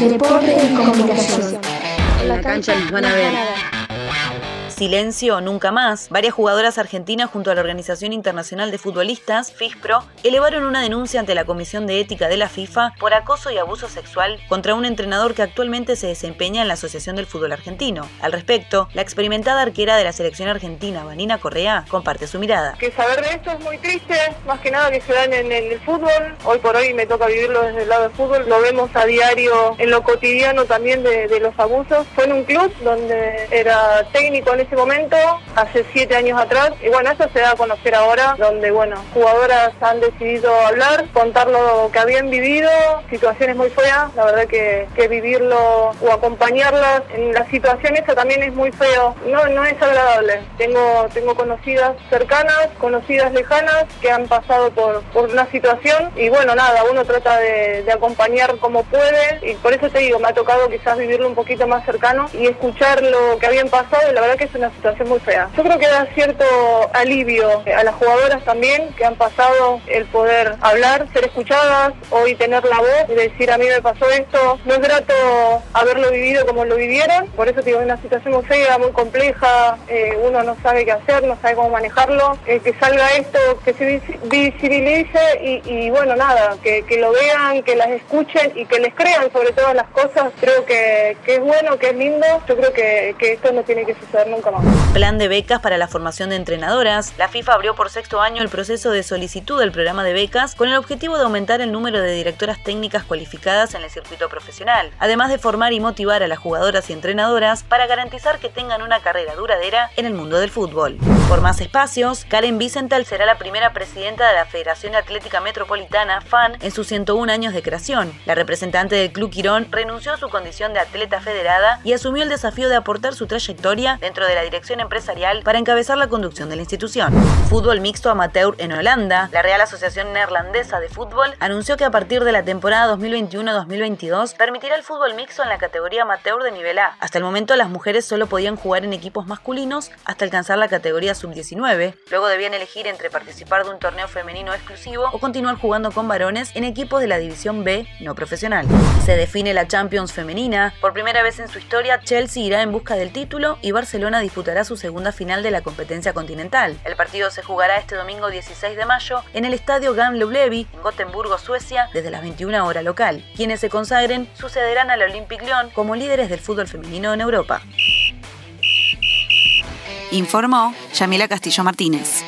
Deporte y comunicación. En la cancha nos van a ver. Silencio Nunca Más, varias jugadoras argentinas junto a la Organización Internacional de Futbolistas, FISPRO, elevaron una denuncia ante la Comisión de Ética de la FIFA por acoso y abuso sexual contra un entrenador que actualmente se desempeña en la Asociación del Fútbol Argentino. Al respecto, la experimentada arquera de la selección argentina, Vanina Correa, comparte su mirada. Que saber de esto es muy triste, más que nada que se dan en, el fútbol. Hoy por hoy me toca vivirlo desde el lado del fútbol, lo vemos a diario en lo cotidiano también de, de los abusos. Fue en un club donde era técnico en ese momento, hace siete años atrás. Y bueno, eso se da a conocer ahora, donde, bueno, jugadoras han decidido hablar, contar lo que habían vivido, situaciones muy feas. La verdad que, que vivirlo o acompañarlas en la situación esa también es muy feo. No, no es agradable. Tengo, tengo conocidas cercanas, conocidas lejanas que han pasado por, por una situación y bueno, nada, uno trata de, de acompañar como puede y por eso te digo, me ha tocado quizás vivirlo un poquito más cercano y escuchar lo que habían pasado y la verdad que es una situación muy fea. Yo creo que da cierto alivio a las jugadoras también que han pasado el poder hablar, ser escuchadas, hoy tener la voz y decir a mí me pasó esto. No es grato haberlo vivido como lo vivieron, por eso digo, una situación muy fea, muy compleja, eh, uno no sabe qué hacer, no sabe cómo manejarlo, eh, que salga esto, que se visibilice y, bueno, nada, que, lo vean, que las escuchen y que les crean sobre todas las cosas, creo que, es bueno, que es lindo, yo creo que, esto no tiene que suceder nunca. Plan de becas para la formación de entrenadoras. La FIFA abrió por sexto año el proceso de solicitud del programa de becas con el objetivo de aumentar el número de directoras técnicas cualificadas en el circuito profesional, además de formar y motivar a las jugadoras y entrenadoras para garantizar que tengan una carrera duradera en el mundo del fútbol. Por más espacios, Karen Vicental será la primera presidenta de la Federación Atlética Metropolitana, FAN, en sus 101 años de creación. La representante del Club Quirón renunció a su condición de atleta federada y asumió el desafío de aportar su trayectoria dentro de la dirección empresarial para encabezar la conducción de la institución. Fútbol mixto amateur en Holanda. La Real Asociación Neerlandesa de Fútbol anunció que a partir de la temporada 2021-2022 permitirá el fútbol mixto en la categoría amateur de nivel A. Hasta el momento las mujeres solo podían jugar en equipos masculinos hasta alcanzar la categoría sub-19. Luego debían elegir entre participar de un torneo femenino exclusivo o continuar jugando con varones en equipos de la división B no profesional. Se define la Champions femenina. Por primera vez en su historia, Chelsea irá en busca del título y Barcelona disputará su segunda final de la competencia continental. El partido se jugará este domingo 16 de mayo en el estadio Gamle en Gotemburgo, Suecia, desde las 21 horas local. Quienes se consagren sucederán al Olympic Lyon como líderes del fútbol femenino en Europa. Informó Yamila Castillo Martínez.